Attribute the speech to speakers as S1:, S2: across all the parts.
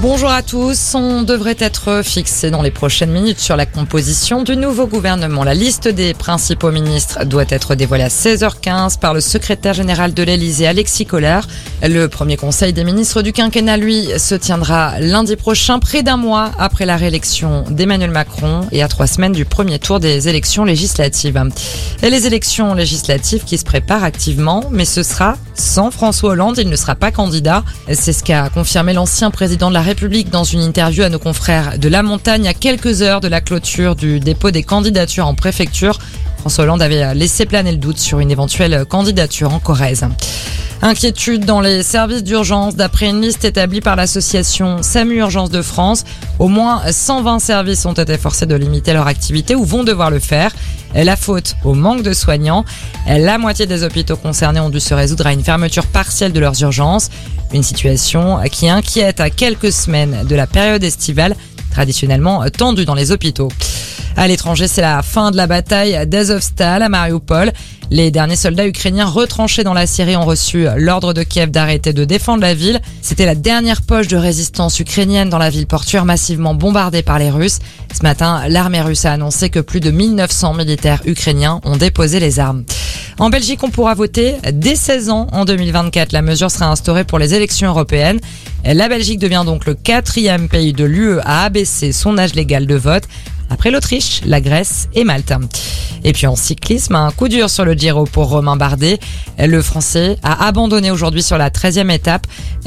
S1: Bonjour à tous. On devrait être fixé dans les prochaines minutes sur la composition du nouveau gouvernement. La liste des principaux ministres doit être dévoilée à 16h15 par le secrétaire général de l'Elysée, Alexis Collard. Le premier conseil des ministres du quinquennat, lui, se tiendra lundi prochain, près d'un mois après la réélection d'Emmanuel Macron et à trois semaines du premier tour des élections législatives. Et les élections législatives qui se préparent activement, mais ce sera sans François Hollande. Il ne sera pas candidat. C'est ce qu'a confirmé l'ancien président de la République dans une interview à nos confrères de La Montagne à quelques heures de la clôture du dépôt des candidatures en préfecture. François Hollande avait laissé planer le doute sur une éventuelle candidature en Corrèze. Inquiétude dans les services d'urgence. D'après une liste établie par l'association SAMU Urgence de France, au moins 120 services ont été forcés de limiter leur activité ou vont devoir le faire. La faute au manque de soignants. La moitié des hôpitaux concernés ont dû se résoudre à une fermeture partielle de leurs urgences. Une situation qui inquiète à quelques semaines de la période estivale, traditionnellement tendue dans les hôpitaux. À l'étranger, c'est la fin de la bataille d'Azovstal à Mariupol. Les derniers soldats ukrainiens retranchés dans la Syrie ont reçu l'ordre de Kiev d'arrêter de défendre la ville. C'était la dernière poche de résistance ukrainienne dans la ville portuaire massivement bombardée par les Russes. Ce matin, l'armée russe a annoncé que plus de 1900 militaires ukrainiens ont déposé les armes. En Belgique, on pourra voter dès 16 ans en 2024. La mesure sera instaurée pour les élections européennes. La Belgique devient donc le quatrième pays de l'UE à abaisser son âge légal de vote après l'Autriche, la Grèce et Malte. Et puis en cyclisme, un coup dur sur le Giro pour Romain Bardet. Le Français a abandonné aujourd'hui sur la 13e étape.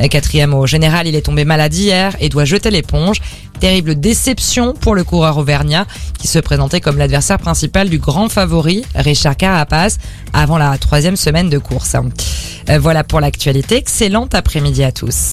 S1: Quatrième au général, il est tombé malade hier et doit jeter l'éponge. Terrible déception pour le coureur auvergnat qui se présentait comme l'adversaire principal du grand favori Richard Carapace avant la troisième semaine de course. Voilà pour l'actualité. Excellente après-midi à tous.